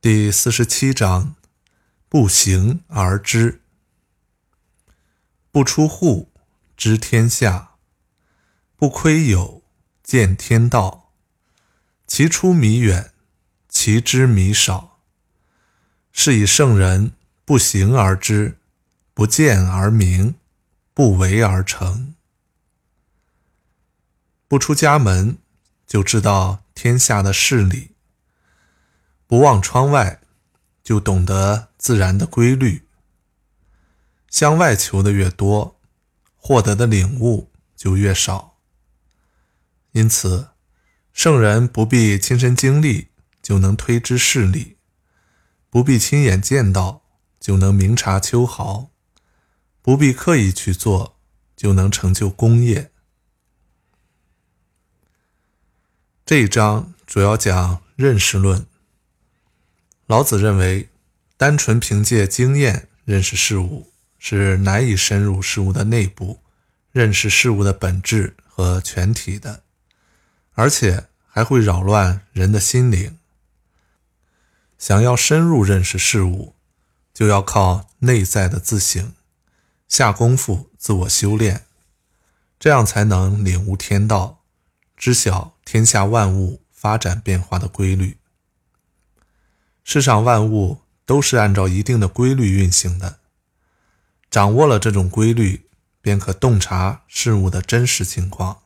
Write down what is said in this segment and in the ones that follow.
第四十七章，不行而知，不出户知天下，不窥有见天道。其出弥远，其知弥少，是以圣人不行而知，不见而明，不为而成。不出家门，就知道天下的事理。不望窗外，就懂得自然的规律。向外求的越多，获得的领悟就越少。因此，圣人不必亲身经历就能推知事理，不必亲眼见到就能明察秋毫，不必刻意去做就能成就功业。这一章主要讲认识论。老子认为，单纯凭借经验认识事物是难以深入事物的内部，认识事物的本质和全体的，而且还会扰乱人的心灵。想要深入认识事物，就要靠内在的自省，下功夫自我修炼，这样才能领悟天道，知晓天下万物发展变化的规律。世上万物都是按照一定的规律运行的，掌握了这种规律，便可洞察事物的真实情况。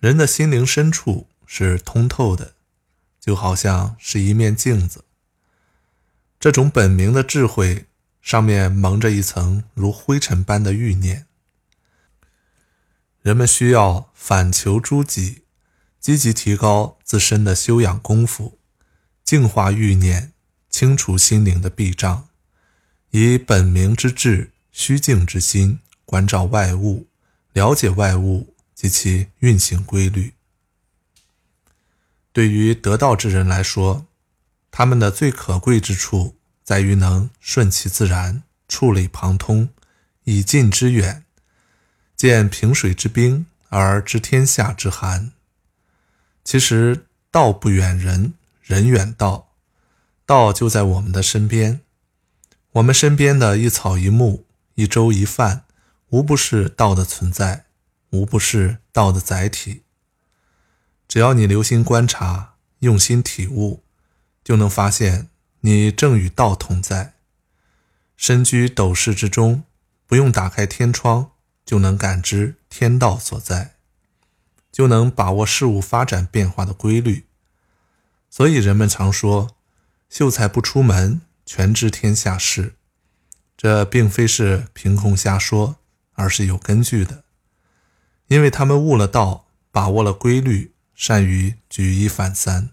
人的心灵深处是通透的，就好像是一面镜子。这种本明的智慧上面蒙着一层如灰尘般的欲念。人们需要反求诸己，积极提高自身的修养功夫。净化欲念，清除心灵的壁障，以本明之智、虚静之心观照外物，了解外物及其运行规律。对于得道之人来说，他们的最可贵之处在于能顺其自然，触类旁通，以近之远，见平水之冰而知天下之寒。其实道不远人。人远道，道就在我们的身边。我们身边的一草一木、一粥一饭，无不是道的存在，无不是道的载体。只要你留心观察，用心体悟，就能发现你正与道同在。身居斗室之中，不用打开天窗，就能感知天道所在，就能把握事物发展变化的规律。所以人们常说，秀才不出门，全知天下事。这并非是凭空瞎说，而是有根据的。因为他们悟了道，把握了规律，善于举一反三。